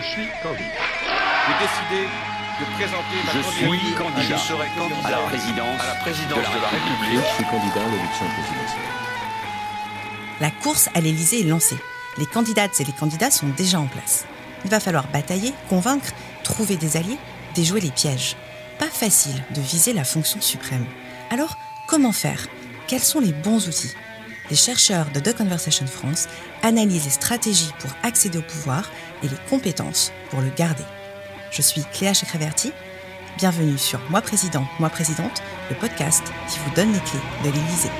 Je suis candidat. J'ai décidé de présenter ma je suis candidat. Je serai candidat à la présidence, à la présidence de, la de la République. Je suis candidat à l'élection présidentielle. La course à l'Élysée est lancée. Les candidates et les candidats sont déjà en place. Il va falloir batailler, convaincre, trouver des alliés, déjouer les pièges. Pas facile de viser la fonction suprême. Alors, comment faire? Quels sont les bons outils? Les chercheurs de The Conversation France analysent les stratégies pour accéder au pouvoir et les compétences pour le garder. Je suis Cléa Chekreverti. Bienvenue sur Moi Président, Moi Présidente, le podcast qui vous donne les clés de l'Élysée.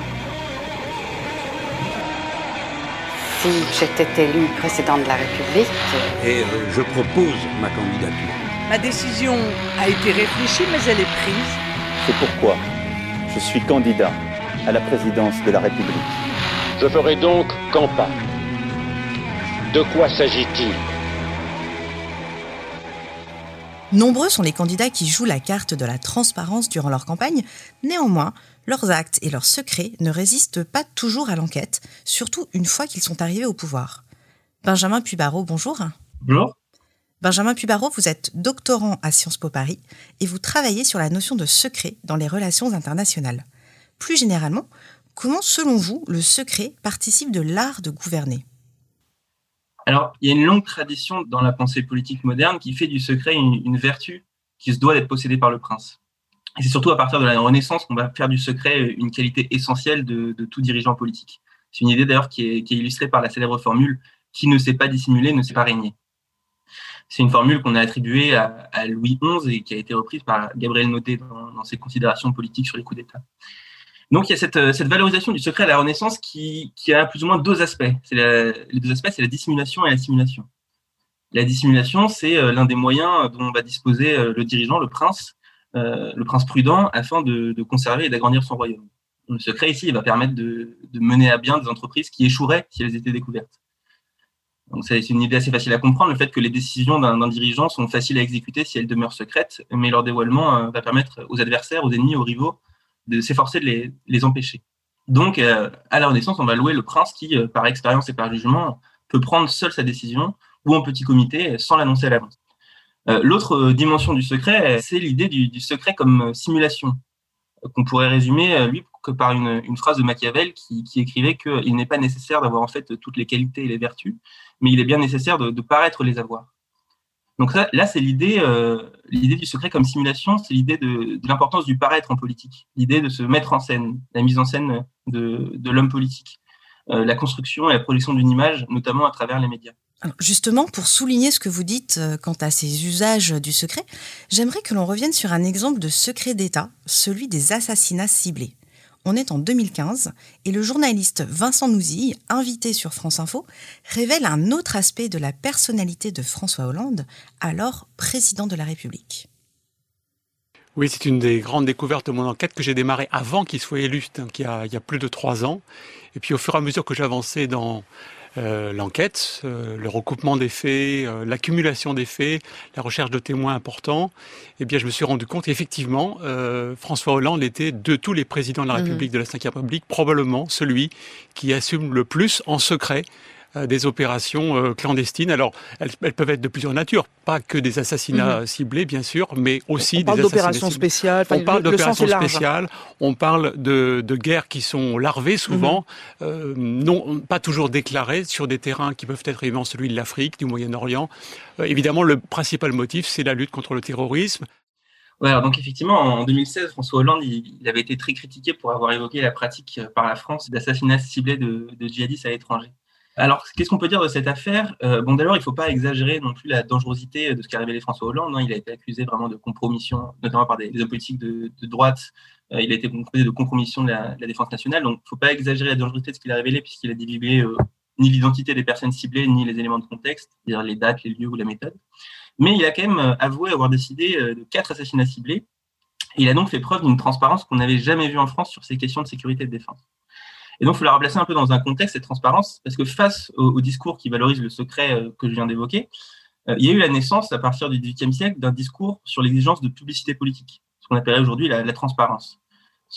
Si j'étais élue présidente de la République. Et euh, je propose ma candidature. Ma décision a été réfléchie, mais elle est prise. C'est pourquoi je suis candidat à la présidence de la République. Je ferai donc campagne. De quoi s'agit-il Nombreux sont les candidats qui jouent la carte de la transparence durant leur campagne. Néanmoins, leurs actes et leurs secrets ne résistent pas toujours à l'enquête, surtout une fois qu'ils sont arrivés au pouvoir. Benjamin Pubaro, bonjour. Bonjour. Benjamin Pubaro, vous êtes doctorant à Sciences Po Paris et vous travaillez sur la notion de secret dans les relations internationales. Plus généralement, comment, selon vous, le secret participe de l'art de gouverner? Alors, il y a une longue tradition dans la pensée politique moderne qui fait du secret une, vertu qui se doit d'être possédée par le prince. Et c'est surtout à partir de la Renaissance qu'on va faire du secret une qualité essentielle de, tout dirigeant politique. C'est une idée d'ailleurs qui est, illustrée par la célèbre formule qui ne sait pas dissimuler ne sait pas régner. C'est une formule qu'on a attribuée à, Louis XI et qui a été reprise par Gabriel Noté dans, dans ses considérations politiques sur les coups d'État. Donc il y a cette, cette, valorisation du secret à la Renaissance qui, a plus ou moins deux aspects. La, les deux aspects, c'est la dissimulation et la simulation. La dissimulation, c'est l'un des moyens dont va disposer le dirigeant, le prince, euh, le prince prudent, afin de, conserver et d'agrandir son royaume. Le secret ici, il va permettre de, mener à bien des entreprises qui échoueraient si elles étaient découvertes. Donc c'est une idée assez facile à comprendre, le fait que les décisions d'un dirigeant sont faciles à exécuter si elles demeurent secrètes, mais leur dévoilement euh, va permettre aux adversaires, aux ennemis, aux rivaux de s'efforcer de les, les, empêcher. Donc, euh, à la Renaissance, on va louer le prince qui, euh, par expérience et par jugement, peut prendre seul sa décision ou en petit comité sans l'annoncer à l'avance. Euh, L'autre dimension du secret, c'est l'idée du, secret comme simulation, qu'on pourrait résumer, lui, que par une, phrase de Machiavel qui, écrivait qu'il n'est pas nécessaire d'avoir en fait toutes les qualités et les vertus, mais il est bien nécessaire de paraître les avoir. Donc là, c'est l'idée, euh, l'idée du secret comme simulation, c'est l'idée de, l'importance du paraître en politique, l'idée de se mettre en scène, la mise en scène de, l'homme politique, euh, la construction et la projection d'une image, notamment à travers les médias. Justement, pour souligner ce que vous dites quant à ces usages du secret, j'aimerais que l'on revienne sur un exemple de secret d'État, celui des assassinats ciblés. On est en 2015 et le journaliste Vincent Nouzille, invité sur France Info, révèle un autre aspect de la personnalité de François Hollande, alors président de la République. Oui, c'est une des grandes découvertes de mon enquête que j'ai démarrée avant qu'il soit élu, donc a, il y a plus de trois ans. Et puis au fur et à mesure que j'avançais dans euh, l'enquête, euh, le recoupement des faits, euh, l'accumulation des faits, la recherche de témoins importants, eh bien, je me suis rendu compte effectivement, euh, François Hollande était de tous les présidents de la République, mmh. de la Ve République, probablement celui qui assume le plus en secret des opérations euh, clandestines. Alors, elles, elles, peuvent être de plusieurs natures, pas que des assassinats mmh. ciblés, bien sûr, mais aussi on parle des d'opérations spéciales. On parle d'opérations spéciales. On parle de, de, guerres qui sont larvées souvent, mmh. euh, non pas toujours déclarées sur des terrains qui peuvent être évidemment celui de l'Afrique, du Moyen-Orient. Euh, évidemment, le principal motif, c'est la lutte contre le terrorisme. Ouais, alors donc effectivement, en 2016, François Hollande, il, il, avait été très critiqué pour avoir évoqué la pratique par la France d'assassinats ciblés de, de djihadistes à l'étranger. Alors, qu'est-ce qu'on peut dire de cette affaire? Euh, Bon, d'abord, il ne faut pas exagérer non plus la dangerosité de ce qu'a révélé François Hollande. Hein. Il a été accusé vraiment de compromission, notamment par des, hommes politiques de, droite. Euh, il a été accusé de compromission de la, défense nationale. Donc, il ne faut pas exagérer la dangerosité de ce qu'il a révélé, puisqu'il a divulgué euh, ni l'identité des personnes ciblées, ni les éléments de contexte, c'est-à-dire les dates, les lieux ou la méthode. Mais il a quand même avoué avoir décidé de quatre assassinats ciblés. Il a donc fait preuve d'une transparence qu'on n'avait jamais vue en France sur ces questions de sécurité et de défense. Et donc, il faut la replacer un peu dans un contexte, cette transparence, parce que face au, discours qui valorise le secret euh, que je viens d'évoquer, euh, il y a eu la naissance, à partir du XVIIIe siècle, d'un discours sur l'exigence de publicité politique, ce qu'on appellerait aujourd'hui la, transparence.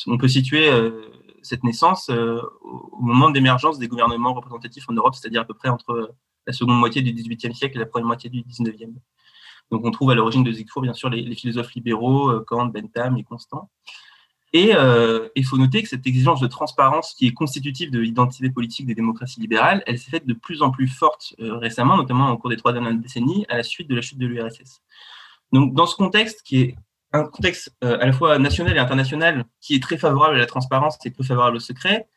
On peut situer euh, cette naissance au moment de l'émergence des gouvernements représentatifs en Europe, c'est-à-dire à peu près entre la seconde moitié du XVIIIe siècle et la première moitié du XIXe. Donc on trouve à l'origine de Zygmunt, bien sûr, les, philosophes libéraux, Kant, Bentham et Constant. Et il faut noter que cette exigence de transparence qui est constitutive de l'identité politique des démocraties libérales, elle s'est faite de plus en plus forte récemment, notamment au cours des trois dernières décennies, à la suite de la chute de l'URSS. Donc dans ce contexte qui est un contexte euh, à la fois national et international qui est très favorable à la transparence et peu favorable au secret,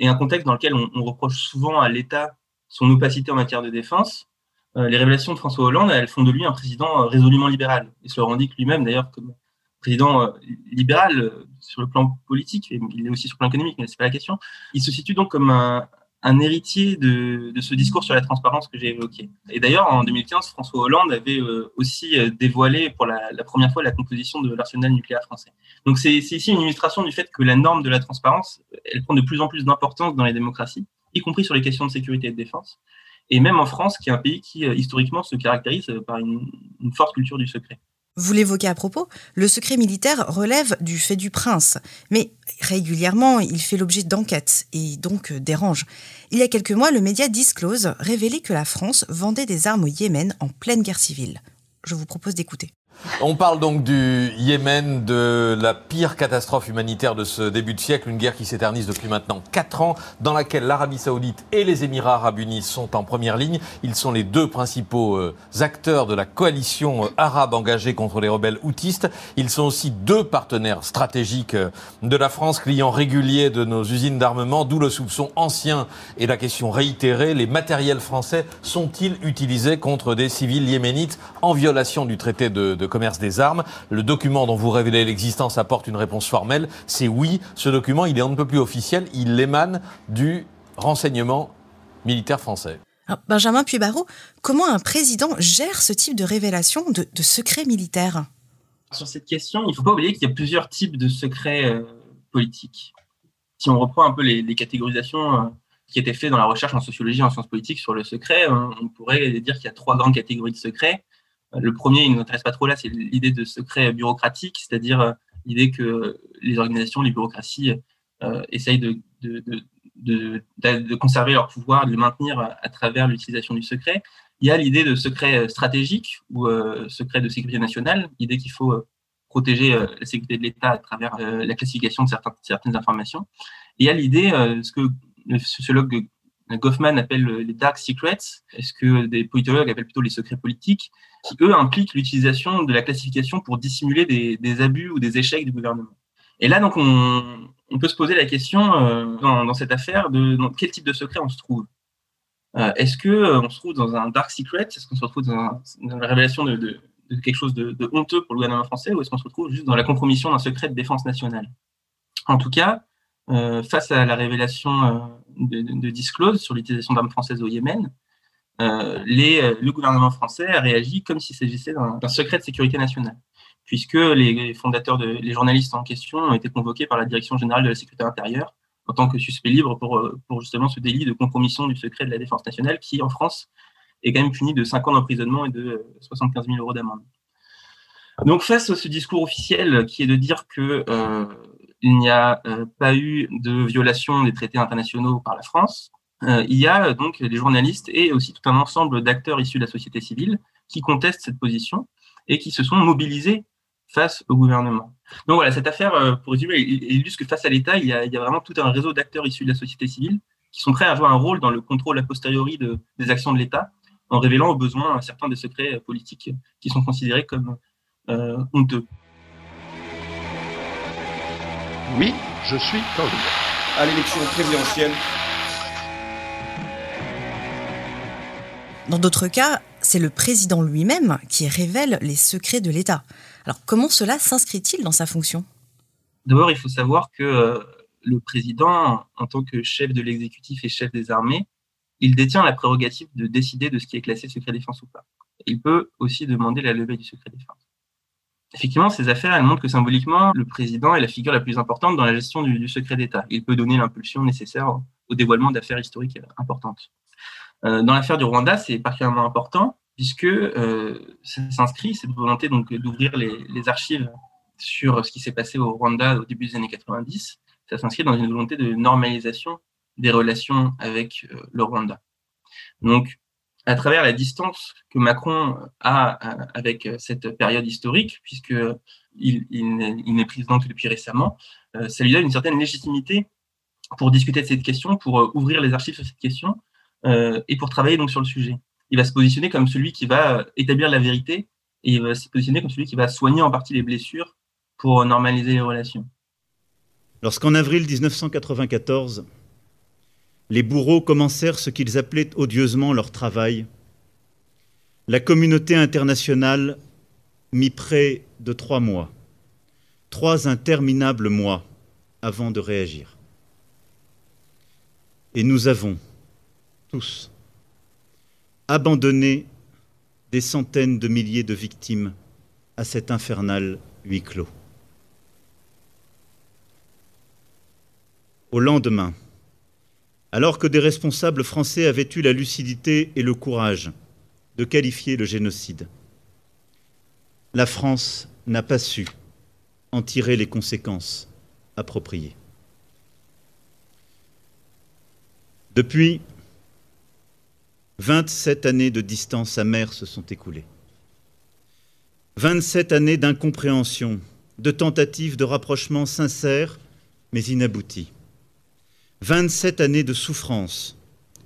et un contexte dans lequel on, reproche souvent à l'État son opacité en matière de défense, euh, les révélations de François Hollande, elles font de lui un président euh, résolument libéral. Il se revendique lui-même d'ailleurs comme président libéral sur le plan politique, et il est aussi sur le plan économique, mais ce n'est pas la question. Il se situe donc comme un, héritier de, ce discours sur la transparence que j'ai évoqué. Et d'ailleurs, en 2015, François Hollande avait euh, aussi euh, dévoilé pour la, première fois la composition de l'arsenal nucléaire français. Donc c'est ici une illustration du fait que la norme de la transparence, elle prend de plus en plus d'importance dans les démocraties, y compris sur les questions de sécurité et de défense. Et même en France, qui est un pays qui euh, historiquement se caractérise par une forte culture du secret. Vous l'évoquez à propos, le secret militaire relève du fait du prince, mais régulièrement il fait l'objet d'enquêtes et donc dérange. Il y a quelques mois, le média Disclose révélait que la France vendait des armes au Yémen en pleine guerre civile. Je vous propose d'écouter. On parle donc du Yémen, de la pire catastrophe humanitaire de ce début de siècle, une guerre qui s'éternise depuis maintenant 4 ans, dans laquelle l'Arabie saoudite et les Émirats arabes unis sont en première ligne. Ils sont les deux principaux euh, acteurs de la coalition euh, arabe engagée contre les rebelles houtistes. Ils sont aussi deux partenaires stratégiques euh, de la France, clients réguliers de nos usines d'armement, d'où le soupçon ancien et la question réitérée, les matériels français sont-ils utilisés contre des civils yéménites en violation du traité de de commerce des armes. Le document dont vous révélez l'existence apporte une réponse formelle. C'est oui, ce document, il est un peu plus officiel. Il émane du renseignement militaire français. Benjamin Puybarreau, comment un président gère ce type de révélation de, secrets militaires? Sur cette question, il ne faut pas oublier qu'il y a plusieurs types de secrets euh, politiques. Si on reprend un peu les, catégorisations euh, qui étaient faites dans la recherche en sociologie et en sciences politiques sur le secret, on, on pourrait dire qu'il y a trois grandes catégories de secrets. Le premier, il ne nous intéresse pas trop là, c'est l'idée de secret bureaucratique, c'est-à-dire euh, l'idée que les organisations, les bureaucraties euh, essayent de, de, conserver leur pouvoir, de le maintenir à, travers l'utilisation du secret. Il y a l'idée de secret stratégique ou euh, secret de sécurité nationale, l'idée qu'il faut protéger la sécurité de l'État à travers la classification de certaines informations. Et il y a l'idée, ce que le sociologue Goffman appelle les dark secrets, est-ce que des politologues appellent plutôt les secrets politiques, qui eux impliquent l'utilisation de la classification pour dissimuler des, abus ou des échecs du gouvernement? Et là, donc, on, peut se poser la question euh, dans, cette affaire de quel type de secret on se trouve? Euh, est-ce que euh, on se trouve dans un dark secret? Est-ce qu'on se retrouve dans, la révélation de, quelque chose de, honteux pour le gouvernement français ou est-ce qu'on se retrouve juste dans la compromission d'un secret de défense nationale? En tout cas, face à la révélation de, disclose sur l'utilisation d'armes françaises au Yémen, euh, euh, le gouvernement français a réagi comme s'il s'agissait d'un secret de sécurité nationale, puisque les fondateurs, de, journalistes en question ont été convoqués par la Direction générale de la sécurité intérieure en tant que suspects libres pour, euh, pour justement ce délit de compromission du secret de la défense nationale qui, en France, est quand même puni de 5 ans d'emprisonnement et de 75 000 euros d'amende. Donc, face à ce discours officiel qui est de dire que il n'y a pas eu de violation des traités internationaux par la France, euh, il y a euh, donc les journalistes et aussi tout un ensemble d'acteurs issus de la société civile qui contestent cette position et qui se sont mobilisés face au gouvernement. Donc voilà, cette affaire, euh, pour résumer, illustre que face à l'État, il, y a vraiment tout un réseau d'acteurs issus de la société civile qui sont prêts à jouer un rôle dans le contrôle a posteriori des actions de l'État en révélant au besoin certains des secrets politiques qui sont considérés comme honteux. Oui, je suis candidat. À l'élection présidentielle Dans d'autres cas, c'est le président lui-même qui révèle les secrets de l'État. Alors comment cela s'inscrit-il dans sa fonction? D'abord, il faut savoir que euh, le président, en tant que chef de l'exécutif et chef des armées, il détient la prérogative de décider de ce qui est classé secret défense ou pas. Il peut aussi demander la levée du secret défense. Effectivement, ces affaires, elles montrent que symboliquement, le président est la figure la plus importante dans la gestion du, secret d'État. Il peut donner l'impulsion nécessaire au dévoilement d'affaires historiques importantes. Euh, dans l'affaire du Rwanda, c'est particulièrement important puisque euh, ça s'inscrit cette volonté donc d'ouvrir les, archives sur ce qui s'est passé au Rwanda au début des années 90 ça s'inscrit dans une volonté de normalisation des relations avec le Rwanda. Donc, à travers la distance que Macron a avec cette période historique, puisque il, n'est président que depuis récemment, ça lui donne une certaine légitimité pour discuter de cette question, pour ouvrir les archives sur cette question et pour travailler donc sur le sujet. Il va se positionner comme celui qui va établir la vérité et il va se positionner comme celui qui va soigner en partie les blessures pour normaliser les relations. Lorsqu'en avril 1994, les bourreaux commencèrent ce qu'ils appelaient odieusement leur travail, la communauté internationale mit près de trois mois, trois interminables mois avant de réagir. Et nous avons tous abandonné des centaines de milliers de victimes à cet infernal huis clos. Au lendemain, alors que des responsables français avaient eu la lucidité et le courage de qualifier le génocide, la France n'a pas su en tirer les conséquences appropriées. Depuis, 27 années de distance amère se sont écoulées. 27 années d'incompréhension, de tentatives de rapprochement sincères mais inabouties. 27 années de souffrance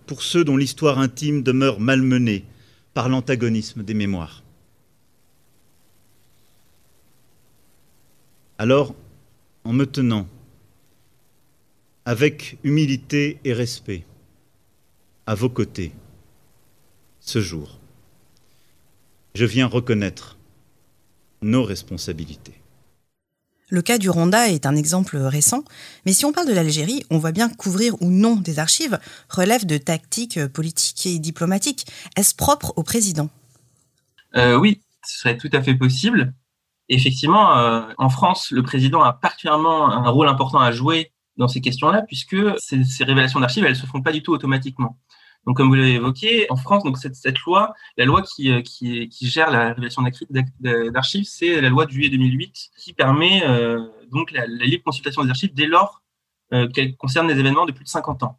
pour ceux dont l'histoire intime demeure malmenée par l'antagonisme des mémoires. Alors, en me tenant avec humilité et respect à vos côtés ce jour, je viens reconnaître nos responsabilités. Le cas du Rwanda est un exemple récent, mais si on parle de l'Algérie, on voit bien qu'ouvrir ou non des archives relève de tactiques politiques et diplomatiques. Est-ce propre au président? Euh, Oui, ce serait tout à fait possible. Effectivement, euh, en France, le président a particulièrement un rôle important à jouer dans ces questions-là, puisque ces, ces révélations d'archives, elles ne se font pas du tout automatiquement. Comme vous l'avez évoqué, en France, cette, loi, la loi qui, euh, gère la révélation d'archives, c'est la loi de juillet 2008 qui permet euh, donc la, libre consultation des archives dès lors euh, qu'elles concernent des événements de plus de 50 ans.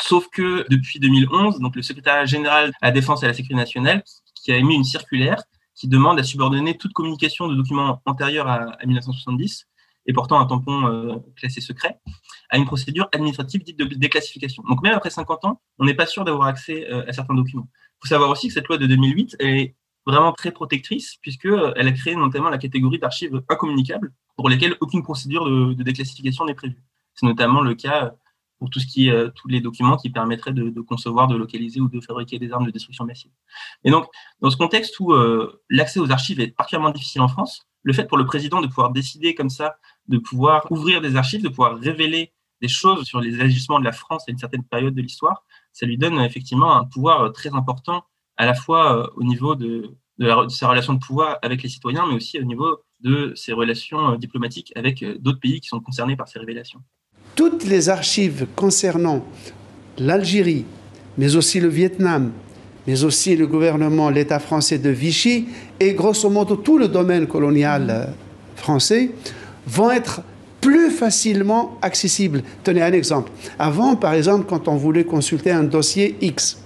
Sauf que depuis 2011, donc le secrétaire général à la défense et à la sécurité nationale qui a émis une circulaire qui demande à subordonner toute communication de documents antérieurs à 1970 et portant un tampon euh, classé secret, à une procédure administrative dite de déclassification. Donc même après 50 ans, on n'est pas sûr d'avoir accès euh, à certains documents. Il faut savoir aussi que cette loi de 2008 est vraiment très protectrice puisqu'elle euh, a créé notamment la catégorie d'archives incommunicables pour lesquelles aucune procédure de, déclassification n'est prévue. C'est notamment le cas pour tous les documents qui permettraient de, concevoir, de localiser ou de fabriquer des armes de destruction massive. Et donc, dans ce contexte où l'accès aux archives est particulièrement difficile en France, le fait pour le président de pouvoir décider comme ça, de pouvoir ouvrir des archives, de pouvoir révéler des choses sur les agissements de la France à une certaine période de l'histoire, ça lui donne effectivement un pouvoir très important, à la fois au niveau de, sa relation de pouvoir avec les citoyens, mais aussi au niveau de ses relations diplomatiques avec d'autres pays qui sont concernés par ces révélations. Toutes les archives concernant l'Algérie, mais aussi le Vietnam, mais aussi le gouvernement, l'État français de Vichy, et grosso modo tout le domaine colonial français, vont être plus facilement accessibles. Tenez un exemple. Avant, par exemple, quand on voulait consulter un dossier X,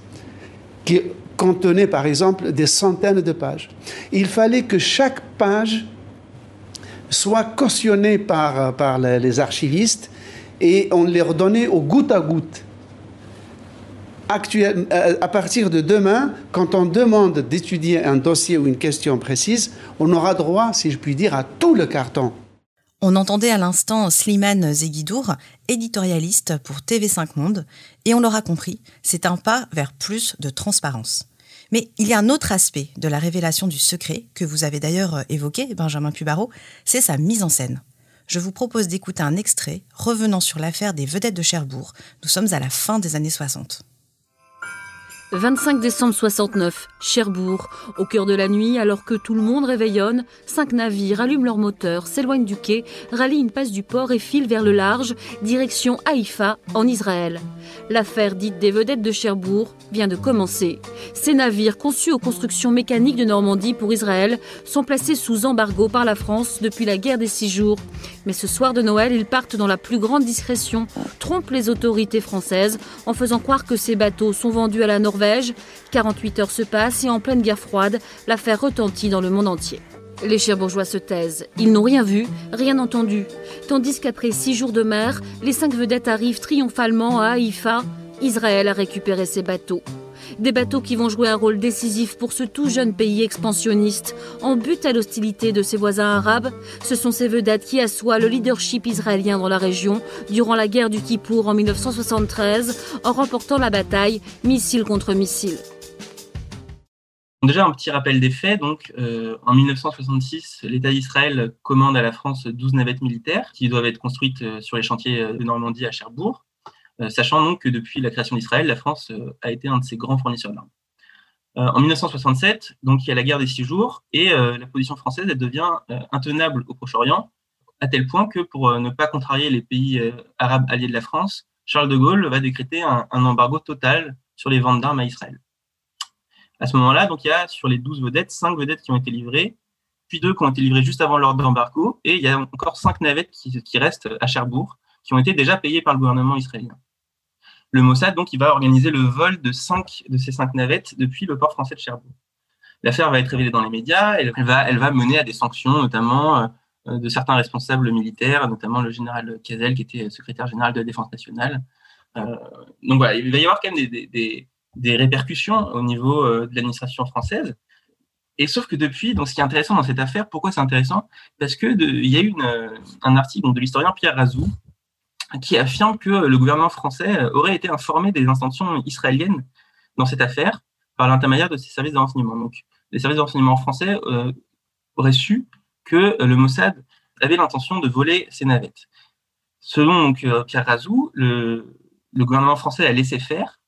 qui contenait, par exemple, des centaines de pages, il fallait que chaque page soit cautionnée par, par les archivistes et on les redonnait au goutte à goutte actuel, à partir de demain, quand on demande d'étudier un dossier ou une question précise, on aura droit, si je puis dire, à tout le carton. On entendait à l'instant Slimane Zeguidour, éditorialiste pour TV5 Monde, et on l'aura compris, c'est un pas vers plus de transparence. Mais il y a un autre aspect de la révélation du secret, que vous avez d'ailleurs évoqué, Benjamin Pubaro, c'est sa mise en scène. Je vous propose d'écouter un extrait revenant sur l'affaire des vedettes de Cherbourg. Nous sommes à la fin des années 60. 25 décembre 69, Cherbourg. Au cœur de la nuit, alors que tout le monde réveillonne, cinq navires allument leurs moteurs, s'éloignent du quai, rallient une passe du port et filent vers le large, direction Haïfa, en Israël. L'affaire dite des vedettes de Cherbourg vient de commencer. Ces navires, conçus aux constructions mécaniques de Normandie pour Israël, sont placés sous embargo par la France depuis la guerre des six jours. Mais ce soir de Noël, ils partent dans la plus grande discrétion, trompent les autorités françaises en faisant croire que ces bateaux sont vendus à la Norvège 48 heures se passent et en pleine guerre froide, l'affaire retentit dans le monde entier. Les Cherbourgeois se taisent. Ils n'ont rien vu, rien entendu. Tandis qu'après six jours de mer, les cinq vedettes arrivent triomphalement à Haïfa. Israël a récupéré ses bateaux. Des bateaux qui vont jouer un rôle décisif pour ce tout jeune pays expansionniste, en but à l'hostilité de ses voisins arabes. Ce sont ces vedettes qui assoient le leadership israélien dans la région durant la guerre du Kippour en 1973, en remportant la bataille missile contre missile. Déjà un petit rappel des faits. Donc, euh, en 1966, l'État d'Israël commande à la France 12 navettes militaires qui doivent être construites euh, sur les chantiers de Normandie à Cherbourg. Euh, sachant donc que depuis la création d'Israël, la France euh, a été un de ses grands fournisseurs d'armes. Euh, en 1967, donc il y a la guerre des six jours et la position française devient intenable au Proche-Orient, à tel point que pour ne pas contrarier les pays arabes alliés de la France, Charles de Gaulle va décréter un, embargo total sur les ventes d'armes à Israël. À ce moment-là, il y a sur les 12 vedettes, 5 vedettes qui ont été livrées, puis deux qui ont été livrées juste avant l'ordre d'embargo, et il y a encore 5 navettes qui restent à Cherbourg, qui ont été déjà payées par le gouvernement israélien le Mossad donc il va organiser le vol de cinq de ces cinq navettes depuis le port français de Cherbourg. L'affaire va être révélée dans les médias, elle va, elle va mener à des sanctions, notamment euh, de certains responsables militaires, notamment le général Cazel, qui était secrétaire général de la Défense nationale. Euh, donc voilà, il va y avoir quand même des, des, des répercussions au niveau euh, de l'administration française. Et sauf que depuis, donc ce qui est intéressant dans cette affaire, pourquoi c'est intéressant? Parce que il y a eu un article de l'historien Pierre Razou qui affirme que le gouvernement français aurait été informé des intentions israéliennes dans cette affaire par l'intermédiaire de ses services de renseignement. Donc, les services de renseignement français euh, auraient su que le Mossad avait l'intention de voler ces navettes. Selon euh, Pierre Razou, le, gouvernement français a laissé faire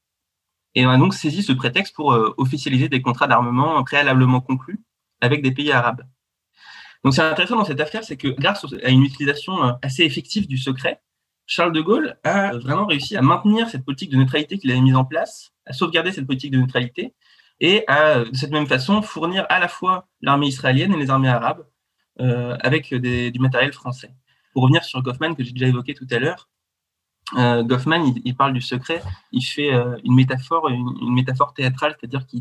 et a donc saisi ce prétexte pour euh, officialiser des contrats d'armement préalablement conclus avec des pays arabes. Donc, c'est intéressant dans cette affaire, c'est que grâce à une utilisation assez effective du secret, Charles de Gaulle a vraiment réussi à maintenir cette politique de neutralité qu'il avait mise en place, à sauvegarder cette politique de neutralité et à, de cette même façon, fournir à la fois l'armée israélienne et les armées arabes euh, avec du matériel français. Pour revenir sur Goffman, que j'ai déjà évoqué tout à l'heure, euh, Goffman, il, parle du secret, il fait euh, une métaphore, une, métaphore théâtrale, c'est-à-dire que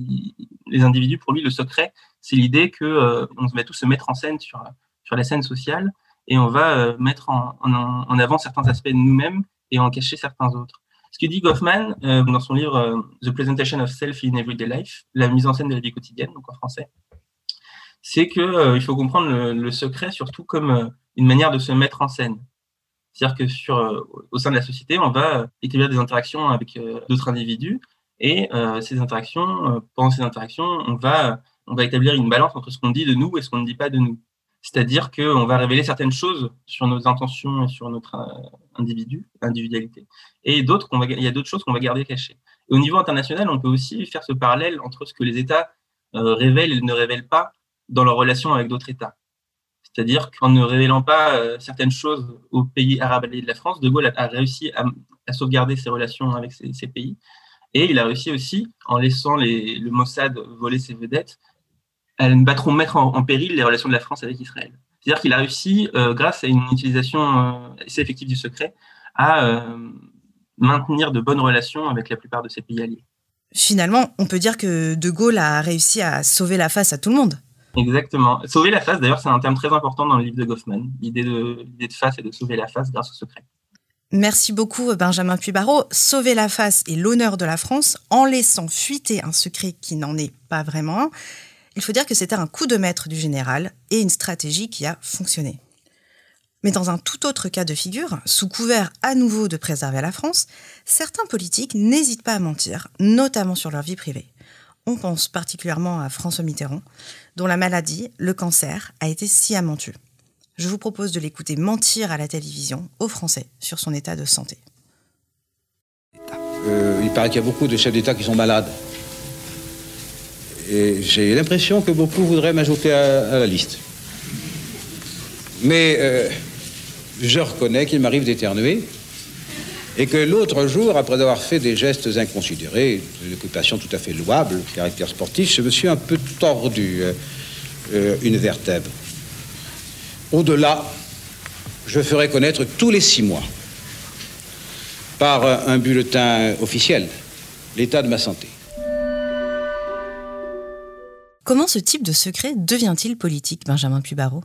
les individus, pour lui, le secret, c'est l'idée que on va tous se mettre en scène sur, sur la scène sociale et on va euh, mettre en, avant certains aspects de nous-mêmes et en cacher certains autres. Ce que dit Goffman euh, dans son livre euh, The Presentation of Self in Everyday Life, la mise en scène de la vie quotidienne, donc en français, c'est que il faut comprendre le, secret surtout comme une manière de se mettre en scène. C'est-à-dire que sur, au sein de la société, on va établir des interactions avec d'autres individus et ces interactions, pendant ces interactions, on va, on va établir une balance entre ce qu'on dit de nous et ce qu'on ne dit pas de nous. C'est-à-dire qu'on va révéler certaines choses sur nos intentions et sur notre euh, individu, individualité. Et d'autres, va, il y a d'autres choses qu'on va garder cachées. Et au niveau international, on peut aussi faire ce parallèle entre ce que les États euh, révèlent et ne révèlent pas dans leurs relations avec d'autres États. C'est-à-dire qu'en ne révélant pas euh, certaines choses aux pays arabes alliés de la France, De Gaulle a, réussi à, sauvegarder ses relations avec ces, pays. Et il a réussi aussi, en laissant le Mossad voler ses vedettes, elles ne trop mettre en, péril les relations de la France avec Israël. C'est-à-dire qu'il a réussi, euh, grâce à une utilisation euh, assez effective du secret, à euh, maintenir de bonnes relations avec la plupart de ces pays alliés. Finalement, on peut dire que De Gaulle a réussi à sauver la face à tout le monde. Exactement. Sauver la face, d'ailleurs, c'est un terme très important dans le livre de Goffman. L'idée de, de face est de sauver la face grâce au secret. Merci beaucoup, Benjamin Puybarreau. Sauver la face et l'honneur de la France en laissant fuiter un secret qui n'en est pas vraiment un. Il faut dire que c'était un coup de maître du général et une stratégie qui a fonctionné. Mais dans un tout autre cas de figure, sous couvert à nouveau de préserver la France, certains politiques n'hésitent pas à mentir, notamment sur leur vie privée. On pense particulièrement à François Mitterrand, dont la maladie, le cancer, a été sciemment tue. Je vous propose de l'écouter mentir à la télévision aux Français sur son état de santé. Euh, il paraît qu'il y a beaucoup de chefs d'État qui sont malades. Et j'ai l'impression que beaucoup voudraient m'ajouter à, la liste. Mais euh, je reconnais qu'il m'arrive d'éternuer et que l'autre jour, après avoir fait des gestes inconsidérés, une occupation tout à fait louable, caractère sportif, je me suis un peu tordu euh, euh, une vertèbre. Au-delà, je ferai connaître tous les six mois, par un bulletin officiel, l'état de ma santé. Comment ce type de secret devient-il politique, Benjamin Pubaro?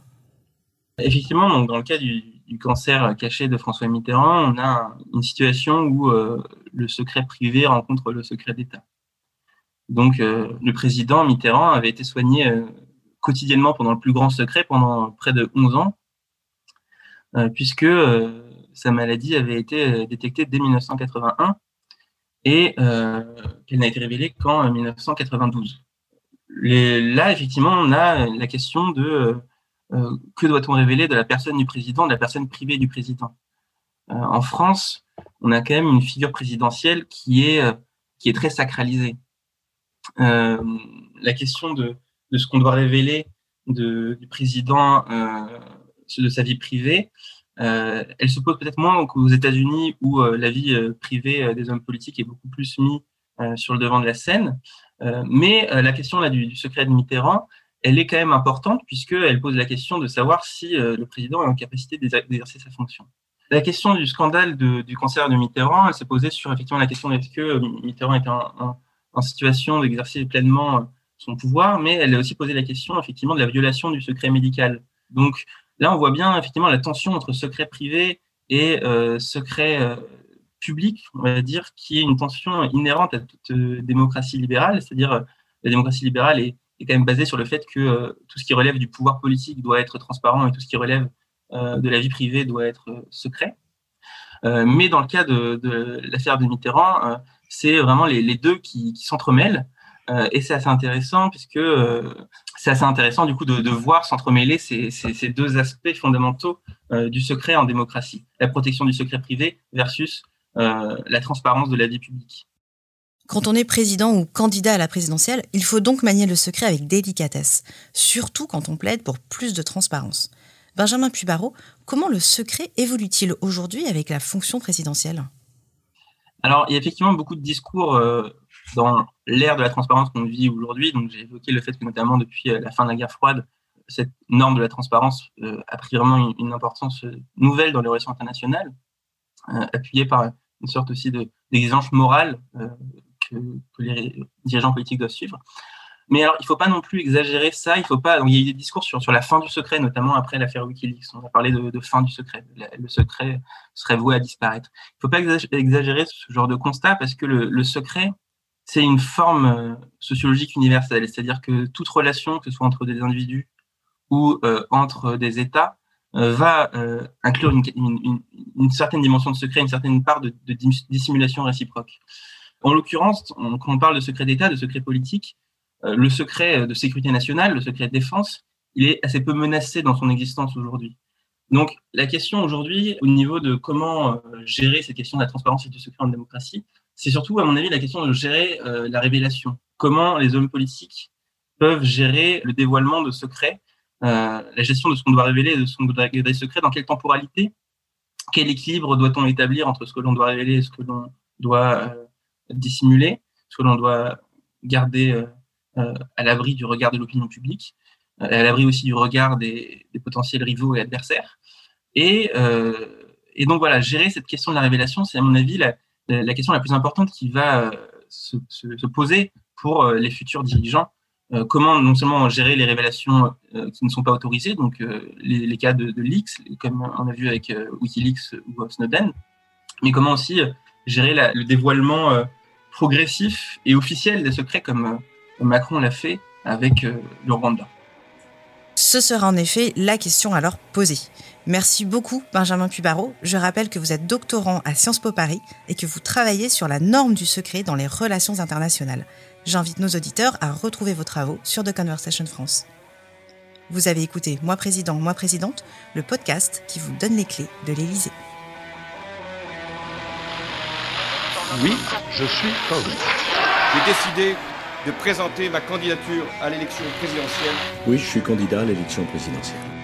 Effectivement, dans le cas du, cancer caché de François Mitterrand, on a une situation où euh, le secret privé rencontre le secret d'État. Donc, euh, le président Mitterrand avait été soigné euh, quotidiennement pendant le plus grand secret pendant près de 11 ans, puisque sa maladie avait été détectée dès 1981 et qu'elle n'a été révélée qu'en 1992 là, effectivement, on a la question de euh, euh, que doit-on révéler de la personne du président, de la personne privée du président? Euh, en France, on a quand même une figure présidentielle qui est, très sacralisée. la question de, ce qu'on doit révéler du président, de sa vie privée, elle se pose peut-être moins qu'aux États-Unis où la vie privée des hommes politiques est beaucoup plus mise sur le devant de la scène. Euh, mais euh, la question là, du, secret de Mitterrand, elle est quand même importante puisqu'elle pose la question de savoir si euh, le président est en capacité d'exercer sa fonction. La question du scandale du cancer de Mitterrand, elle s'est posée sur effectivement la question est-ce que Mitterrand était en, situation d'exercer pleinement son pouvoir, mais elle a aussi posé la question effectivement de la violation du secret médical. Donc là, on voit bien effectivement la tension entre secret privé et secret public, on va dire, qui est une tension inhérente à toute euh, démocratie libérale, c'est-à-dire euh, la démocratie libérale est, quand même basée sur le fait que euh, tout ce qui relève du pouvoir politique doit être transparent et tout ce qui relève de la vie privée doit être secret. mais dans le cas de, l'affaire de Mitterrand, c'est vraiment les, deux qui, s'entremêlent. et c'est assez intéressant puisque c'est assez intéressant du coup de, voir s'entremêler ces, deux aspects fondamentaux du secret en démocratie. La protection du secret privé versus la transparence de la vie publique. Quand on est président ou candidat à la présidentielle, il faut donc manier le secret avec délicatesse, surtout quand on plaide pour plus de transparence. Benjamin Pubaro, comment le secret évolue-t-il aujourd'hui avec la fonction présidentielle? Alors, il y a effectivement beaucoup de discours euh, dans l'ère de la transparence qu'on vit aujourd'hui. Donc, j'ai évoqué le fait que, notamment depuis euh, la fin de la guerre froide, cette norme de la transparence a pris vraiment une, importance nouvelle dans les relations internationales, appuyée par une sorte aussi d'exigence morale euh, que, les dirigeants politiques doivent suivre. Mais alors, il ne faut pas non plus exagérer ça. Il faut pas. il y a eu des discours sur, sur la fin du secret, notamment après l'affaire WikiLeaks. On a parlé de, fin du secret. Le secret serait voué à disparaître. Il ne faut pas exagérer ce genre de constat parce que le, secret, c'est une forme euh, sociologique universelle. C'est-à-dire que toute relation, que ce soit entre des individus ou euh, entre des États, euh, va euh, inclure une, certaine dimension de secret, une certaine part de, dissimulation réciproque. En l'occurrence, quand on parle de secret d'État, de secret politique, euh, le secret de sécurité nationale, le secret de défense, il est assez peu menacé dans son existence aujourd'hui. Donc, la question aujourd'hui, au niveau de comment gérer cette question de la transparence et du secret en démocratie, c'est surtout, à mon avis, la question de gérer la révélation. Comment les hommes politiques peuvent gérer le dévoilement de secrets euh, la gestion de ce qu'on doit révéler et de ce qu'on doit garder secret, dans quelle temporalité, quel équilibre doit-on établir entre ce que l'on doit révéler et ce que l'on doit euh, dissimuler, ce que l'on doit garder euh, à l'abri du regard de l'opinion publique, à l'abri aussi du regard des, potentiels rivaux et adversaires. Et, donc voilà, gérer cette question de la révélation, c'est à mon avis la, question la plus importante qui va se, se poser pour les futurs dirigeants euh, comment non seulement gérer les révélations euh, qui ne sont pas autorisées, donc euh, les, cas de, de, leaks, comme on a vu avec Wikileaks ou Snowden, mais comment aussi gérer le dévoilement progressif et officiel des secrets comme Macron l'a fait avec le Rwanda. Ce sera en effet la question alors posée. Merci beaucoup Benjamin Pubaro. Je rappelle que vous êtes doctorant à Sciences Po Paris et que vous travaillez sur la norme du secret dans les relations internationales. J'invite nos auditeurs à retrouver vos travaux sur The Conversation France. Vous avez écouté Moi Président, Moi Présidente, le podcast qui vous donne les clés de l'Élysée. Oui, je suis candidat. J'ai décidé de présenter ma candidature à l'élection présidentielle. Oui, je suis candidat à l'élection présidentielle.